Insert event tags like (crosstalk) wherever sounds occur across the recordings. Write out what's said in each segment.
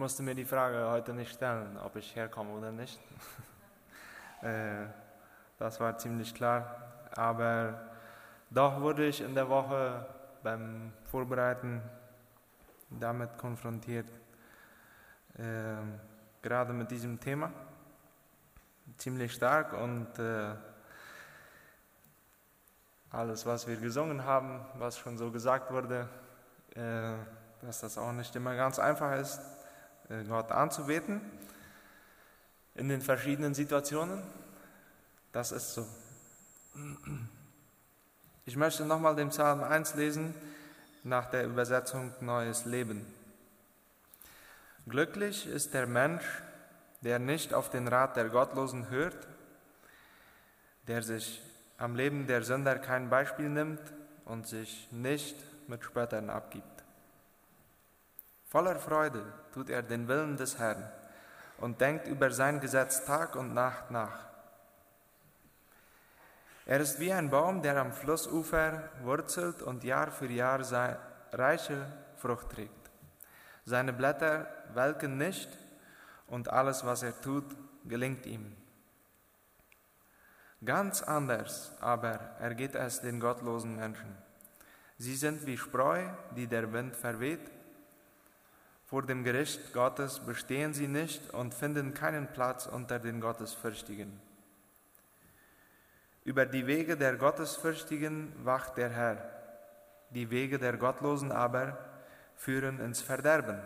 musste mir die Frage heute nicht stellen, ob ich herkomme oder nicht. (laughs) Äh, das war ziemlich klar. Aber doch wurde ich in der Woche beim Vorbereiten damit konfrontiert, äh, gerade mit diesem Thema. Ziemlich stark und äh, alles, was wir gesungen haben, was schon so gesagt wurde, äh, dass das auch nicht immer ganz einfach ist, Gott anzubeten in den verschiedenen Situationen. Das ist so. Ich möchte nochmal den Psalm 1 lesen nach der Übersetzung Neues Leben. Glücklich ist der Mensch, der nicht auf den Rat der Gottlosen hört, der sich am Leben der Sünder kein Beispiel nimmt und sich nicht mit Spöttern abgibt. Voller Freude tut er den Willen des Herrn und denkt über sein Gesetz Tag und Nacht nach. Er ist wie ein Baum, der am Flussufer wurzelt und Jahr für Jahr reiche Frucht trägt. Seine Blätter welken nicht und alles, was er tut, gelingt ihm. Ganz anders aber ergeht es den gottlosen Menschen. Sie sind wie Spreu, die der Wind verweht. Vor dem Gericht Gottes bestehen sie nicht und finden keinen Platz unter den Gottesfürchtigen. Über die Wege der Gottesfürchtigen wacht der Herr, die Wege der Gottlosen aber führen ins Verderben.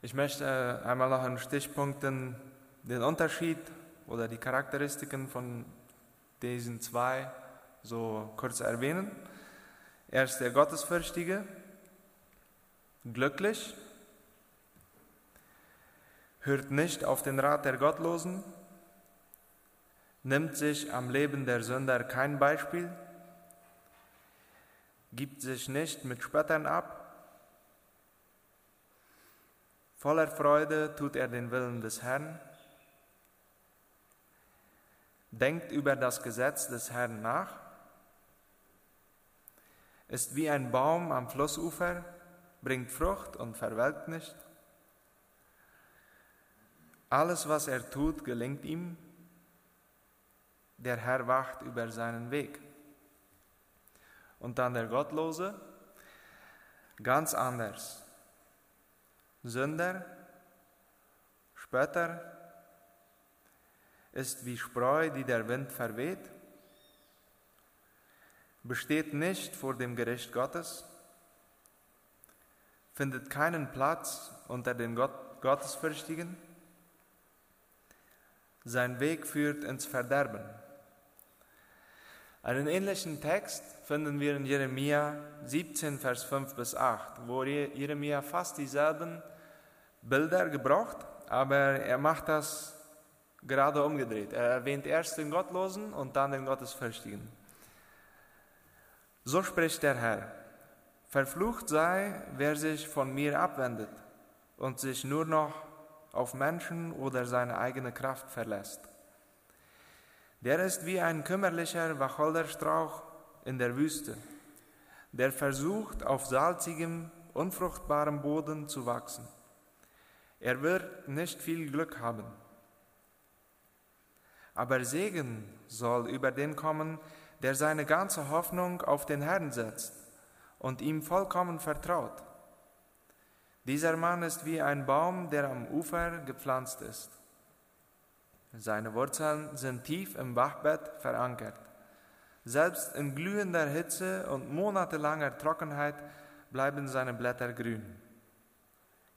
Ich möchte einmal noch in Stichpunkten den Unterschied oder die Charakteristiken von diesen zwei so kurz erwähnen. Er ist der Gottesfürchtige, glücklich, hört nicht auf den Rat der Gottlosen, nimmt sich am Leben der Sünder kein Beispiel, gibt sich nicht mit Spöttern ab, voller Freude tut er den Willen des Herrn, denkt über das Gesetz des Herrn nach, ist wie ein Baum am Flussufer, bringt Frucht und verwelkt nicht. Alles, was er tut, gelingt ihm. Der Herr wacht über seinen Weg. Und dann der Gottlose, ganz anders. Sünder, Spötter, ist wie Spreu, die der Wind verweht, besteht nicht vor dem Gericht Gottes, findet keinen Platz unter den Gott, Gottesfürchtigen, sein Weg führt ins Verderben. Einen ähnlichen Text finden wir in Jeremia 17, Vers 5 bis 8, wo Jeremia fast dieselben Bilder gebraucht, aber er macht das gerade umgedreht. Er erwähnt erst den Gottlosen und dann den Gottesfürchtigen. So spricht der Herr, verflucht sei, wer sich von mir abwendet und sich nur noch auf Menschen oder seine eigene Kraft verlässt. Der ist wie ein kümmerlicher Wacholderstrauch in der Wüste, der versucht, auf salzigem, unfruchtbarem Boden zu wachsen. Er wird nicht viel Glück haben aber Segen soll über den kommen, der seine ganze Hoffnung auf den Herrn setzt und ihm vollkommen vertraut. Dieser Mann ist wie ein Baum, der am Ufer gepflanzt ist. Seine Wurzeln sind tief im Bachbett verankert. Selbst in glühender Hitze und monatelanger Trockenheit bleiben seine Blätter grün.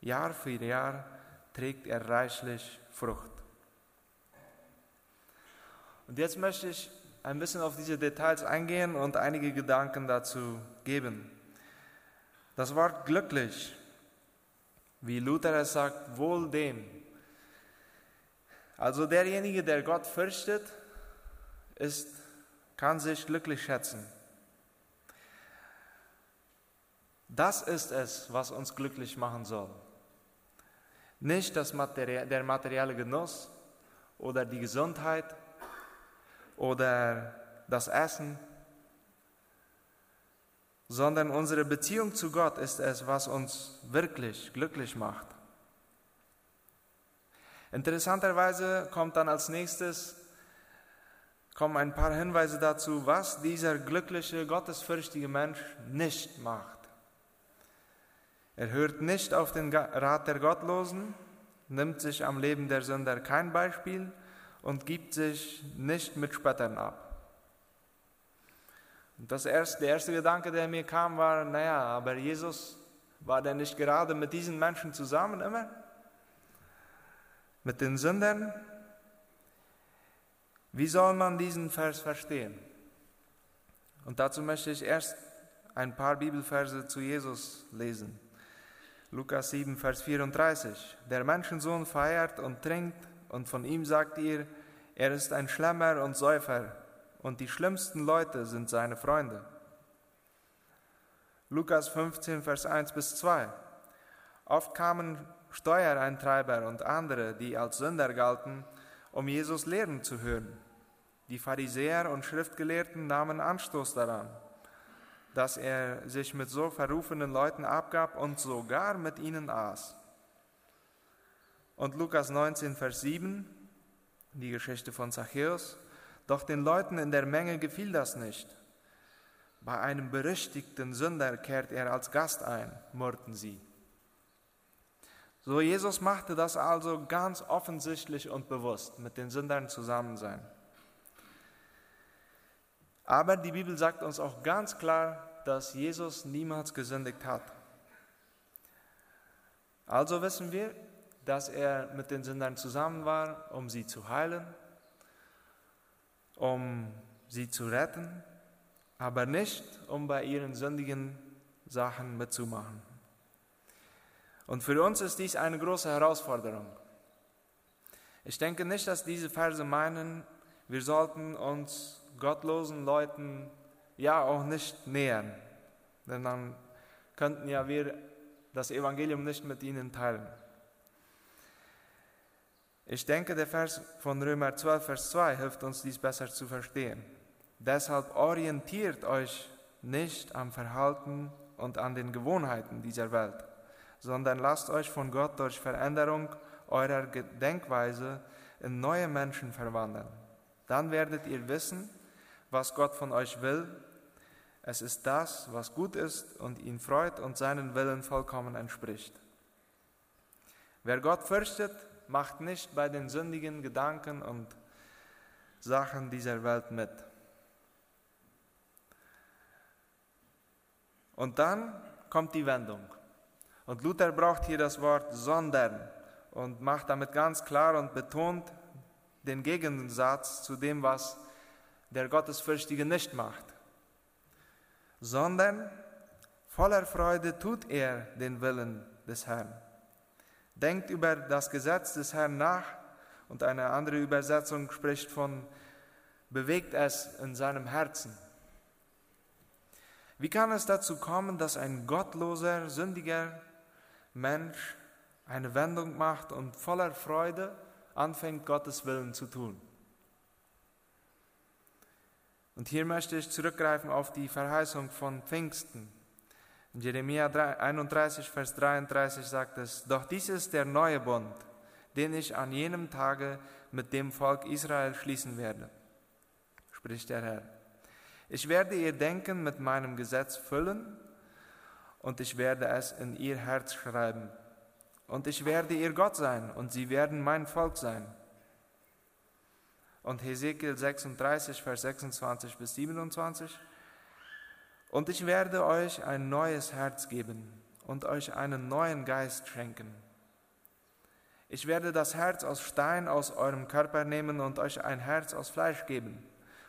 Jahr für Jahr trägt er reichlich Frucht. Und jetzt möchte ich ein bisschen auf diese Details eingehen und einige Gedanken dazu geben. Das Wort glücklich, wie Luther es sagt, wohl dem. Also derjenige, der Gott fürchtet, ist, kann sich glücklich schätzen. Das ist es, was uns glücklich machen soll. Nicht das Materie der materielle Genuss oder die Gesundheit oder das Essen. Sondern unsere Beziehung zu Gott ist es, was uns wirklich glücklich macht. Interessanterweise kommt dann als nächstes kommen ein paar Hinweise dazu, was dieser glückliche, gottesfürchtige Mensch nicht macht. Er hört nicht auf den Rat der Gottlosen, nimmt sich am Leben der Sünder kein Beispiel und gibt sich nicht mit Spöttern ab. Und das erste, der erste Gedanke, der mir kam, war, naja, aber Jesus war der nicht gerade mit diesen Menschen zusammen immer? Mit den Sündern? Wie soll man diesen Vers verstehen? Und dazu möchte ich erst ein paar Bibelverse zu Jesus lesen. Lukas 7, Vers 34. Der Menschensohn feiert und trinkt und von ihm sagt ihr, er ist ein Schlemmer und Säufer und die schlimmsten Leute sind seine Freunde. Lukas 15, Vers 1 bis 2. Oft kamen Steuereintreiber und andere, die als Sünder galten, um Jesus lehren zu hören. Die Pharisäer und Schriftgelehrten nahmen Anstoß daran, dass er sich mit so verrufenen Leuten abgab und sogar mit ihnen aß. Und Lukas 19, Vers 7, die Geschichte von Zachäus. Doch den Leuten in der Menge gefiel das nicht. Bei einem berüchtigten Sünder kehrt er als Gast ein, murrten sie. So Jesus machte das also ganz offensichtlich und bewusst, mit den Sündern zusammen sein. Aber die Bibel sagt uns auch ganz klar, dass Jesus niemals gesündigt hat. Also wissen wir, dass er mit den Sündern zusammen war, um sie zu heilen um sie zu retten, aber nicht, um bei ihren sündigen Sachen mitzumachen. Und für uns ist dies eine große Herausforderung. Ich denke nicht, dass diese Verse meinen, wir sollten uns gottlosen Leuten ja auch nicht nähern, denn dann könnten ja wir das Evangelium nicht mit ihnen teilen. Ich denke, der Vers von Römer 12, Vers 2 hilft uns dies besser zu verstehen. Deshalb orientiert euch nicht am Verhalten und an den Gewohnheiten dieser Welt, sondern lasst euch von Gott durch Veränderung eurer Denkweise in neue Menschen verwandeln. Dann werdet ihr wissen, was Gott von euch will. Es ist das, was gut ist und ihn freut und seinen Willen vollkommen entspricht. Wer Gott fürchtet, macht nicht bei den sündigen Gedanken und Sachen dieser Welt mit. Und dann kommt die Wendung. Und Luther braucht hier das Wort sondern und macht damit ganz klar und betont den Gegensatz zu dem, was der Gottesfürchtige nicht macht. Sondern voller Freude tut er den Willen des Herrn denkt über das Gesetz des Herrn nach und eine andere Übersetzung spricht von bewegt es in seinem Herzen. Wie kann es dazu kommen, dass ein gottloser, sündiger Mensch eine Wendung macht und voller Freude anfängt, Gottes Willen zu tun? Und hier möchte ich zurückgreifen auf die Verheißung von Pfingsten. In Jeremia 31, Vers 33 sagt es, doch dies ist der neue Bund, den ich an jenem Tage mit dem Volk Israel schließen werde, spricht der Herr. Ich werde ihr Denken mit meinem Gesetz füllen und ich werde es in ihr Herz schreiben. Und ich werde ihr Gott sein und sie werden mein Volk sein. Und Hesekiel 36, Vers 26 bis 27 und ich werde euch ein neues Herz geben und euch einen neuen Geist schenken. Ich werde das Herz aus Stein aus eurem Körper nehmen und euch ein Herz aus Fleisch geben.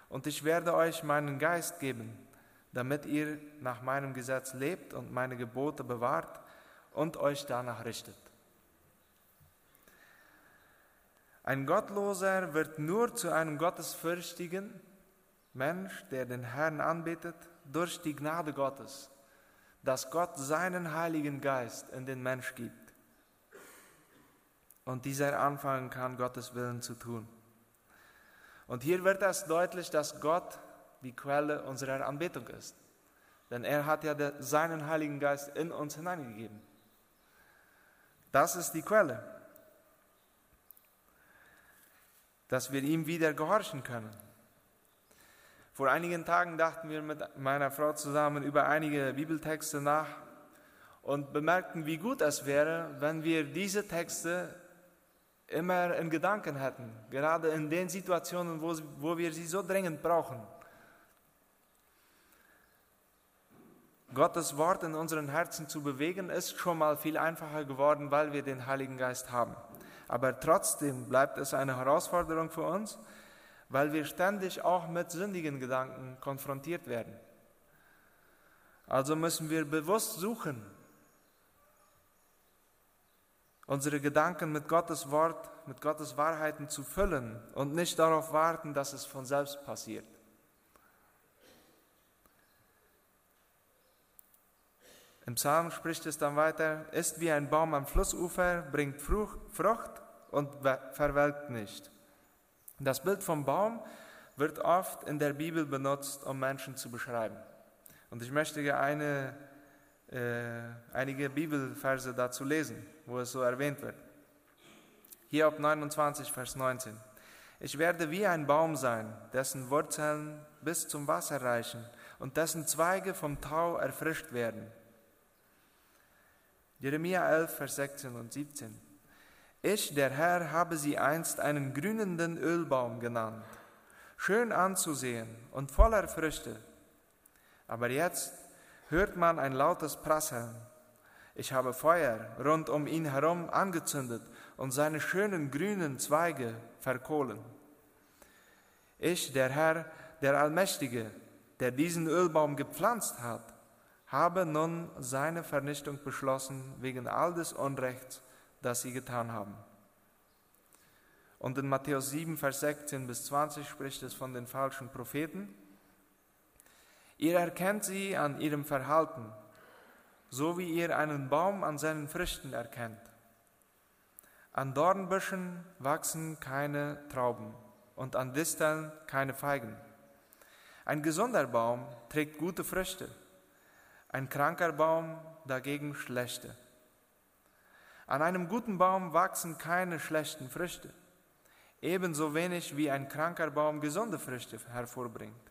Und ich werde euch meinen Geist geben, damit ihr nach meinem Gesetz lebt und meine Gebote bewahrt und euch danach richtet. Ein Gottloser wird nur zu einem gottesfürchtigen Mensch, der den Herrn anbetet durch die Gnade Gottes, dass Gott seinen Heiligen Geist in den Mensch gibt. Und dieser anfangen kann, Gottes Willen zu tun. Und hier wird es deutlich, dass Gott die Quelle unserer Anbetung ist. Denn er hat ja seinen Heiligen Geist in uns hineingegeben. Das ist die Quelle, dass wir ihm wieder gehorchen können. Vor einigen Tagen dachten wir mit meiner Frau zusammen über einige Bibeltexte nach und bemerkten, wie gut es wäre, wenn wir diese Texte immer in Gedanken hätten, gerade in den Situationen, wo, wo wir sie so dringend brauchen. Gottes Wort in unseren Herzen zu bewegen, ist schon mal viel einfacher geworden, weil wir den Heiligen Geist haben. Aber trotzdem bleibt es eine Herausforderung für uns, weil wir ständig auch mit sündigen Gedanken konfrontiert werden. Also müssen wir bewusst suchen, unsere Gedanken mit Gottes Wort, mit Gottes Wahrheiten zu füllen und nicht darauf warten, dass es von selbst passiert. Im Psalm spricht es dann weiter, ist wie ein Baum am Flussufer, bringt Frucht und verwelkt nicht. Das Bild vom Baum wird oft in der Bibel benutzt, um Menschen zu beschreiben. Und ich möchte eine, äh, einige Bibelverse dazu lesen, wo es so erwähnt wird. Hier auf 29, Vers 19. Ich werde wie ein Baum sein, dessen Wurzeln bis zum Wasser reichen und dessen Zweige vom Tau erfrischt werden. Jeremia 11, Vers 16 und 17. Ich, der Herr, habe sie einst einen grünenden Ölbaum genannt, schön anzusehen und voller Früchte. Aber jetzt hört man ein lautes Prasseln. Ich habe Feuer rund um ihn herum angezündet und seine schönen grünen Zweige verkohlen. Ich, der Herr, der Allmächtige, der diesen Ölbaum gepflanzt hat, habe nun seine Vernichtung beschlossen wegen all des Unrechts, das sie getan haben. Und in Matthäus 7, Vers 16 bis 20 spricht es von den falschen Propheten. Ihr erkennt sie an ihrem Verhalten, so wie ihr einen Baum an seinen Früchten erkennt. An Dornbüschen wachsen keine Trauben und an Disteln keine Feigen. Ein gesunder Baum trägt gute Früchte ein kranker Baum dagegen schlechte. An einem guten Baum wachsen keine schlechten Früchte, ebenso wenig wie ein kranker Baum gesunde Früchte hervorbringt.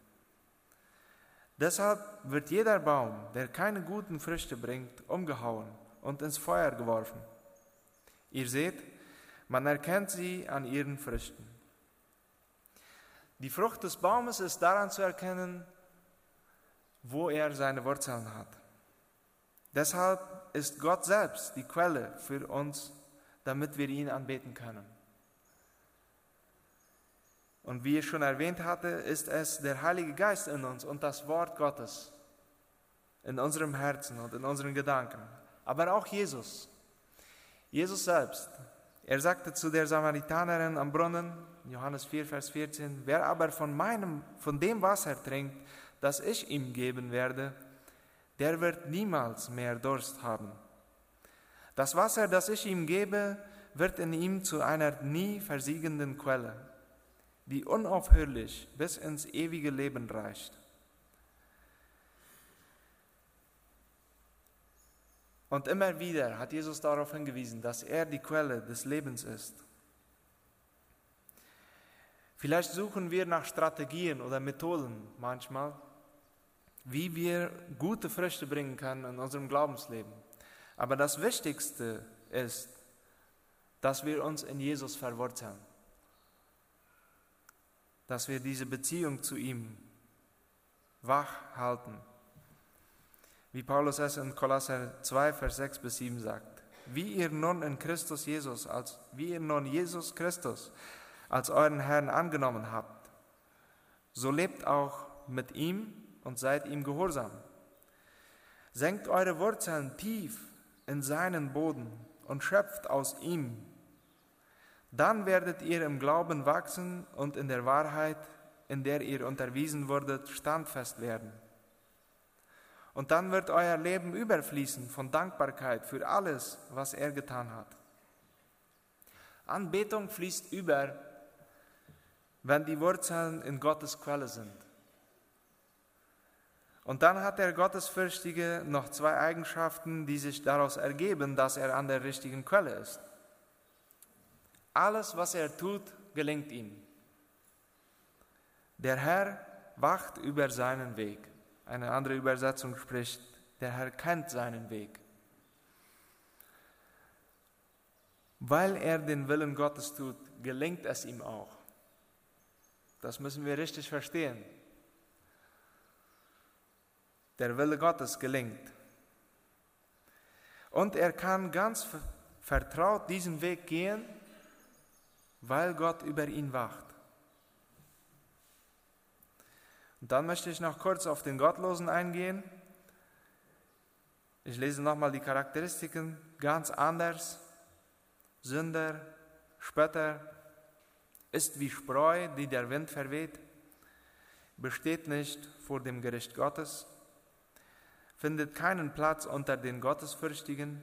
Deshalb wird jeder Baum, der keine guten Früchte bringt, umgehauen und ins Feuer geworfen. Ihr seht, man erkennt sie an ihren Früchten. Die Frucht des Baumes ist daran zu erkennen, wo er seine Wurzeln hat. Deshalb ist Gott selbst die Quelle für uns, damit wir ihn anbeten können. Und wie ich schon erwähnt hatte, ist es der Heilige Geist in uns und das Wort Gottes in unserem Herzen und in unseren Gedanken. Aber auch Jesus. Jesus selbst. Er sagte zu der Samaritanerin am Brunnen, Johannes 4, Vers 14, wer aber von meinem, von dem Wasser trinkt, das ich ihm geben werde, der wird niemals mehr Durst haben. Das Wasser, das ich ihm gebe, wird in ihm zu einer nie versiegenden Quelle, die unaufhörlich bis ins ewige Leben reicht. Und immer wieder hat Jesus darauf hingewiesen, dass er die Quelle des Lebens ist. Vielleicht suchen wir nach Strategien oder Methoden manchmal, wie wir gute Früchte bringen können in unserem Glaubensleben. Aber das Wichtigste ist, dass wir uns in Jesus verwurzeln, dass wir diese Beziehung zu ihm wach halten. Wie Paulus es in Kolosser 2, Vers 6 bis 7 sagt. Wie ihr nun in Christus Jesus, als, wie ihr nun Jesus Christus als euren Herrn angenommen habt, so lebt auch mit ihm und seid ihm gehorsam. Senkt eure Wurzeln tief in seinen Boden und schöpft aus ihm. Dann werdet ihr im Glauben wachsen und in der Wahrheit, in der ihr unterwiesen wurdet, standfest werden. Und dann wird euer Leben überfließen von Dankbarkeit für alles, was er getan hat. Anbetung fließt über, wenn die Wurzeln in Gottes Quelle sind. Und dann hat der Gottesfürchtige noch zwei Eigenschaften, die sich daraus ergeben, dass er an der richtigen Quelle ist. Alles, was er tut, gelingt ihm. Der Herr wacht über seinen Weg. Eine andere Übersetzung spricht, der Herr kennt seinen Weg. Weil er den Willen Gottes tut, gelingt es ihm auch. Das müssen wir richtig verstehen der Wille Gottes gelingt. Und er kann ganz vertraut diesen Weg gehen, weil Gott über ihn wacht. Und dann möchte ich noch kurz auf den Gottlosen eingehen. Ich lese nochmal die Charakteristiken ganz anders. Sünder, Spötter, ist wie Spreu, die der Wind verweht, besteht nicht vor dem Gericht Gottes, findet keinen Platz unter den Gottesfürchtigen.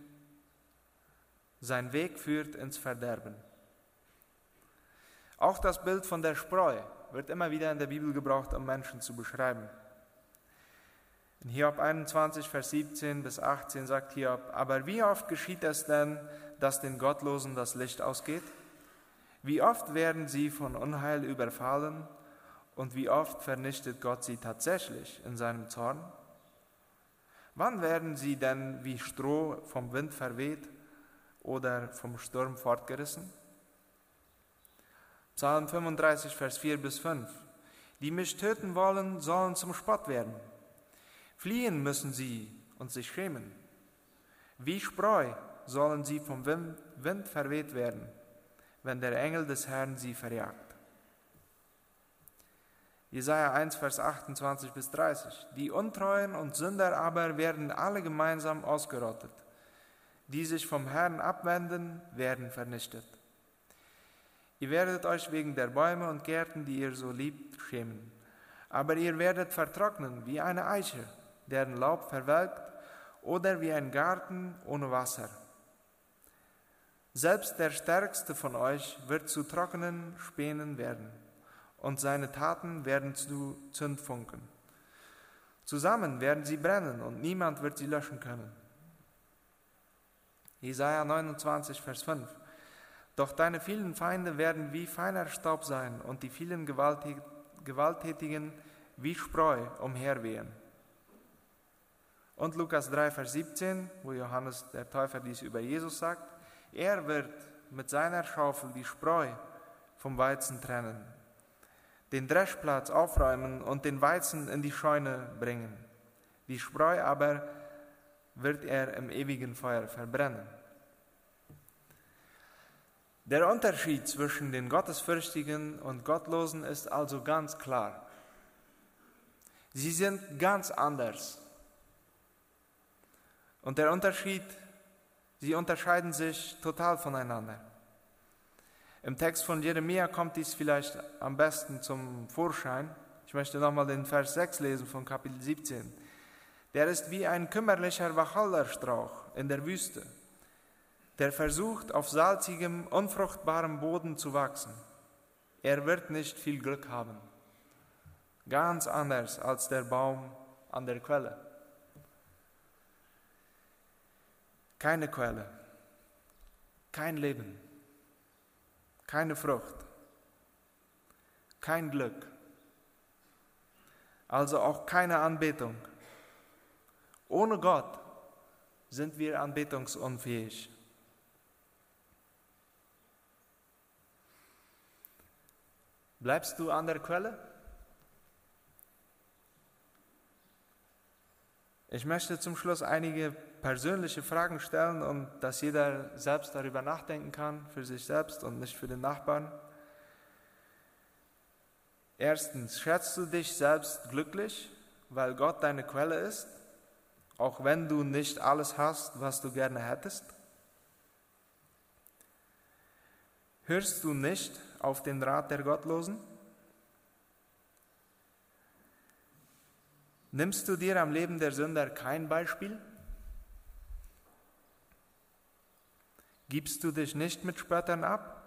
Sein Weg führt ins Verderben. Auch das Bild von der Spreu wird immer wieder in der Bibel gebraucht, um Menschen zu beschreiben. In Hiob 21, Vers 17 bis 18 sagt Hiob, aber wie oft geschieht es denn, dass den Gottlosen das Licht ausgeht? Wie oft werden sie von Unheil überfallen und wie oft vernichtet Gott sie tatsächlich in seinem Zorn? Wann werden sie denn wie Stroh vom Wind verweht oder vom Sturm fortgerissen? Psalm 35, Vers 4 bis 5. Die mich töten wollen, sollen zum Spott werden. Fliehen müssen sie und sich schämen. Wie Spreu sollen sie vom Wind verweht werden, wenn der Engel des Herrn sie verjagt. Jesaja 1, Vers 28 bis 30. Die Untreuen und Sünder aber werden alle gemeinsam ausgerottet. Die sich vom Herrn abwenden, werden vernichtet. Ihr werdet euch wegen der Bäume und Gärten, die ihr so liebt, schämen. Aber ihr werdet vertrocknen wie eine Eiche, deren Laub verwelkt, oder wie ein Garten ohne Wasser. Selbst der Stärkste von euch wird zu trockenen Spänen werden und seine Taten werden zu Zündfunken. Zusammen werden sie brennen und niemand wird sie löschen können. Jesaja 29, Vers 5. Doch deine vielen Feinde werden wie feiner Staub sein und die vielen Gewalttätigen wie Spreu umherwehen. Und Lukas 3, Vers 17, wo Johannes der Täufer dies über Jesus sagt, er wird mit seiner Schaufel die Spreu vom Weizen trennen den Dreschplatz aufräumen und den Weizen in die Scheune bringen. Die Spreu aber wird er im ewigen Feuer verbrennen. Der Unterschied zwischen den Gottesfürchtigen und Gottlosen ist also ganz klar. Sie sind ganz anders. Und der Unterschied, sie unterscheiden sich total voneinander. Im Text von Jeremia kommt dies vielleicht am besten zum Vorschein. Ich möchte nochmal den Vers 6 lesen von Kapitel 17. Der ist wie ein kümmerlicher Wacholderstrauch in der Wüste, der versucht, auf salzigem, unfruchtbarem Boden zu wachsen. Er wird nicht viel Glück haben. Ganz anders als der Baum an der Quelle. Keine Quelle, kein Leben keine Frucht, kein Glück, also auch keine Anbetung. Ohne Gott sind wir anbetungsunfähig. Bleibst du an der Quelle? Ich möchte zum Schluss einige persönliche Fragen stellen und dass jeder selbst darüber nachdenken kann, für sich selbst und nicht für den Nachbarn. Erstens, schätzt du dich selbst glücklich, weil Gott deine Quelle ist, auch wenn du nicht alles hast, was du gerne hättest? Hörst du nicht auf den Rat der Gottlosen? Nimmst du dir am Leben der Sünder kein Beispiel? Gibst du dich nicht mit Spöttern ab?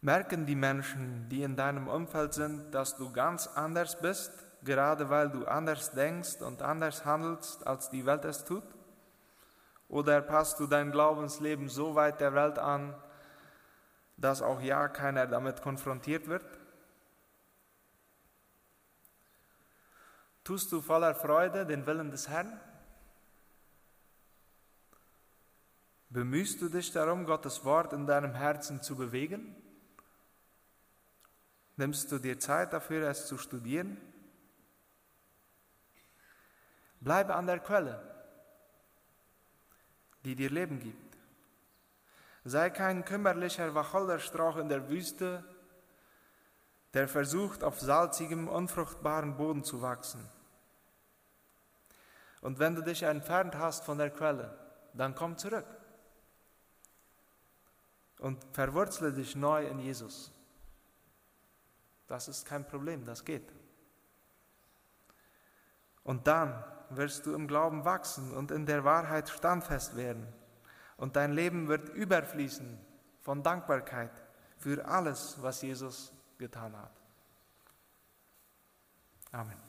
Merken die Menschen, die in deinem Umfeld sind, dass du ganz anders bist, gerade weil du anders denkst und anders handelst, als die Welt es tut? Oder passt du dein Glaubensleben so weit der Welt an, dass auch ja keiner damit konfrontiert wird? Tust du voller Freude den Willen des Herrn? Bemühst du dich darum, Gottes Wort in deinem Herzen zu bewegen? Nimmst du dir Zeit dafür, es zu studieren? Bleibe an der Quelle, die dir Leben gibt. Sei kein kümmerlicher Wacholderstrauch in der Wüste, der versucht, auf salzigem, unfruchtbaren Boden zu wachsen. Und wenn du dich entfernt hast von der Quelle, dann komm zurück und verwurzle dich neu in Jesus. Das ist kein Problem, das geht. Und dann wirst du im Glauben wachsen und in der Wahrheit standfest werden. Und dein Leben wird überfließen von Dankbarkeit für alles, was Jesus getan hat. Amen.